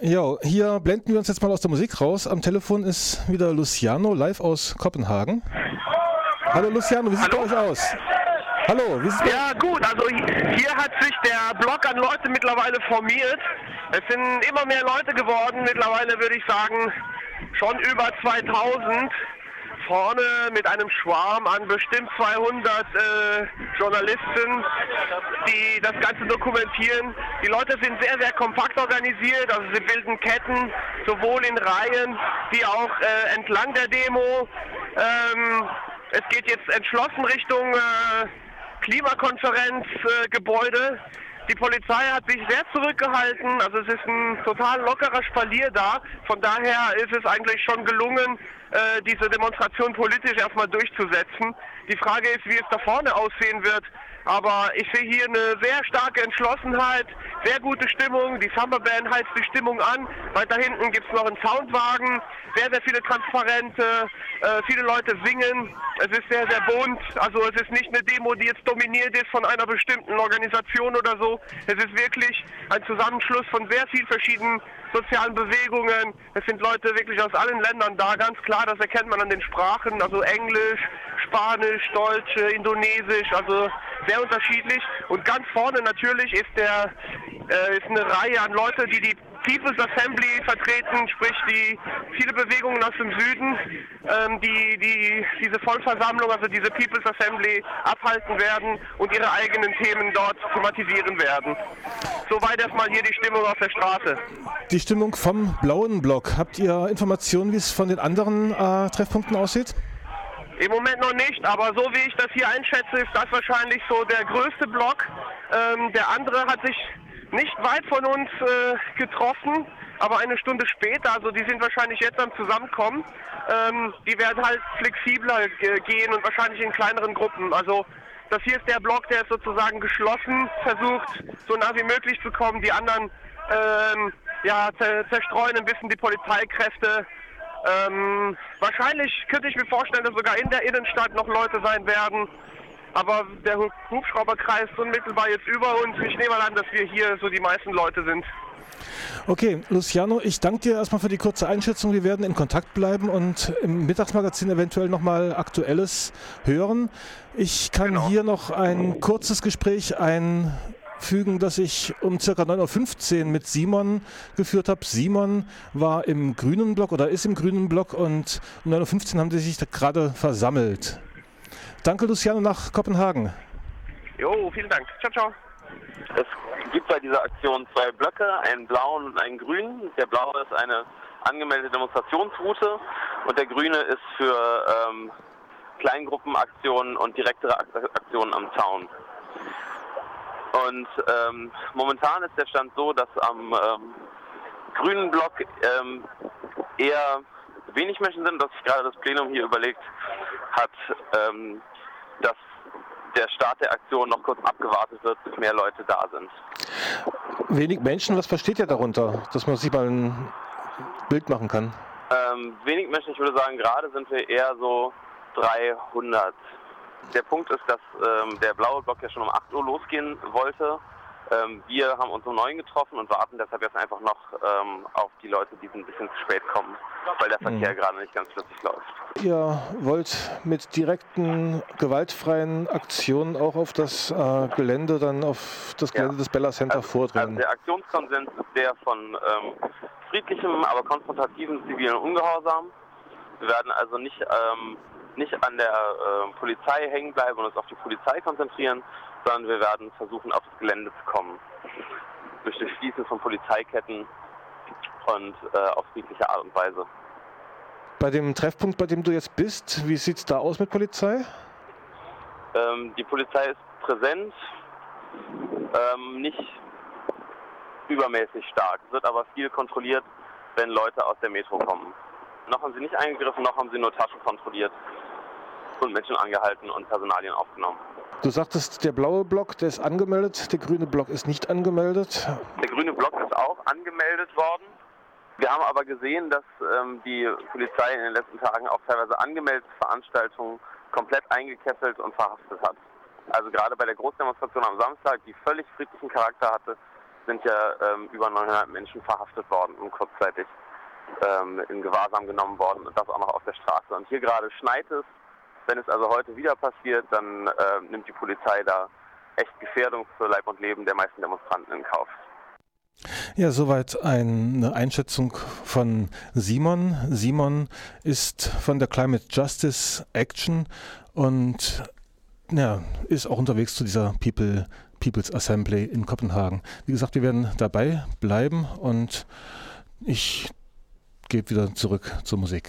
Ja, hier blenden wir uns jetzt mal aus der Musik raus. Am Telefon ist wieder Luciano, live aus Kopenhagen. Hallo Luciano, wie sieht es bei euch aus? Hallo, wie sieht's bei Ja gut, also hier hat sich der Block an Leute mittlerweile formiert. Es sind immer mehr Leute geworden, mittlerweile würde ich sagen schon über 2000 vorne mit einem Schwarm an bestimmt 200 äh, Journalisten, die das Ganze dokumentieren. Die Leute sind sehr, sehr kompakt organisiert, also sie bilden Ketten, sowohl in Reihen wie auch äh, entlang der Demo. Ähm, es geht jetzt entschlossen Richtung äh, Klimakonferenzgebäude. Die Polizei hat sich sehr zurückgehalten, also es ist ein total lockerer Spalier da. Von daher ist es eigentlich schon gelungen, äh, diese Demonstration politisch erstmal durchzusetzen. Die Frage ist, wie es da vorne aussehen wird. Aber ich sehe hier eine sehr starke Entschlossenheit, sehr gute Stimmung. Die Summerband heizt die Stimmung an. Weiter hinten gibt es noch einen Soundwagen, sehr, sehr viele Transparente, äh, viele Leute singen. Es ist sehr, sehr bunt. Also es ist nicht eine Demo, die jetzt dominiert ist von einer bestimmten Organisation oder so. Es ist wirklich ein Zusammenschluss von sehr vielen verschiedenen sozialen Bewegungen. Es sind Leute wirklich aus allen Ländern da, ganz klar, das erkennt man an den Sprachen, also Englisch, Spanisch, Deutsch, Indonesisch, also sehr unterschiedlich. Und ganz vorne natürlich ist der äh, ist eine Reihe an Leute, die die People's Assembly vertreten, sprich die viele Bewegungen aus dem Süden, ähm, die, die diese Vollversammlung, also diese People's Assembly abhalten werden und ihre eigenen Themen dort thematisieren werden. Soweit erstmal hier die Stimmung auf der Straße. Die Stimmung vom blauen Block. Habt ihr Informationen, wie es von den anderen äh, Treffpunkten aussieht? Im Moment noch nicht, aber so wie ich das hier einschätze, ist das wahrscheinlich so der größte Block. Ähm, der andere hat sich nicht weit von uns äh, getroffen, aber eine Stunde später, also die sind wahrscheinlich jetzt am Zusammenkommen. Ähm, die werden halt flexibler gehen und wahrscheinlich in kleineren Gruppen. Also das hier ist der Block, der ist sozusagen geschlossen, versucht so nah wie möglich zu kommen. Die anderen ähm, ja, zerstreuen ein bisschen die Polizeikräfte. Ähm, wahrscheinlich könnte ich mir vorstellen, dass sogar in der Innenstadt noch Leute sein werden. Aber der Hubschrauberkreis ist unmittelbar jetzt über uns. Ich nehme mal an, dass wir hier so die meisten Leute sind. Okay, Luciano, ich danke dir erstmal für die kurze Einschätzung. Wir werden in Kontakt bleiben und im Mittagsmagazin eventuell nochmal Aktuelles hören. Ich kann genau. hier noch ein kurzes Gespräch einfügen, das ich um ca. 9.15 Uhr mit Simon geführt habe. Simon war im grünen Block oder ist im grünen Block und um 9.15 Uhr haben sie sich gerade versammelt. Danke, Luciano, nach Kopenhagen. Jo, vielen Dank. Ciao, ciao. Es gibt bei dieser Aktion zwei Blöcke, einen blauen und einen grünen. Der blaue ist eine angemeldete Demonstrationsroute und der grüne ist für ähm, Kleingruppenaktionen und direktere Aktionen am Zaun. Und ähm, momentan ist der Stand so, dass am ähm, grünen Block ähm, eher wenig Menschen sind, dass sich gerade das Plenum hier überlegt hat, ähm, dass der Start der Aktion noch kurz abgewartet wird, bis mehr Leute da sind. Wenig Menschen, was versteht ihr darunter, dass man sich mal ein Bild machen kann? Ähm, wenig Menschen, ich würde sagen, gerade sind wir eher so 300. Der Punkt ist, dass ähm, der blaue Block ja schon um 8 Uhr losgehen wollte ähm, wir haben uns um neun getroffen und warten deshalb jetzt einfach noch ähm, auf die Leute, die ein bisschen zu spät kommen, weil der Verkehr mhm. gerade nicht ganz flüssig läuft. Ihr wollt mit direkten, gewaltfreien Aktionen auch auf das äh, Gelände, dann auf das Gelände ja. des Bella Center also, vordringen? Also der Aktionskonsens ist der von ähm, friedlichem, aber konfrontativen zivilen Ungehorsam. Wir werden also nicht, ähm, nicht an der äh, Polizei hängen bleiben und uns auf die Polizei konzentrieren, sondern wir werden versuchen, auf das Gelände zu kommen. Durch das Schließen von Polizeiketten und äh, auf friedliche Art und Weise. Bei dem Treffpunkt, bei dem du jetzt bist, wie sieht es da aus mit Polizei? Ähm, die Polizei ist präsent, ähm, nicht übermäßig stark. Es wird aber viel kontrolliert, wenn Leute aus der Metro kommen. Noch haben sie nicht eingegriffen, noch haben sie nur Taschen kontrolliert und Menschen angehalten und Personalien aufgenommen. Du sagtest, der blaue Block, der ist angemeldet, der grüne Block ist nicht angemeldet. Der grüne Block ist auch angemeldet worden. Wir haben aber gesehen, dass ähm, die Polizei in den letzten Tagen auch teilweise angemeldete Veranstaltungen komplett eingekesselt und verhaftet hat. Also gerade bei der Großdemonstration am Samstag, die völlig friedlichen Charakter hatte, sind ja ähm, über 900 Menschen verhaftet worden und kurzzeitig ähm, in Gewahrsam genommen worden und das auch noch auf der Straße. Und hier gerade schneit es. Wenn es also heute wieder passiert, dann äh, nimmt die Polizei da echt Gefährdung für Leib und Leben der meisten Demonstranten in Kauf. Ja, soweit eine Einschätzung von Simon. Simon ist von der Climate Justice Action und ja, ist auch unterwegs zu dieser People, People's Assembly in Kopenhagen. Wie gesagt, wir werden dabei bleiben und ich gehe wieder zurück zur Musik.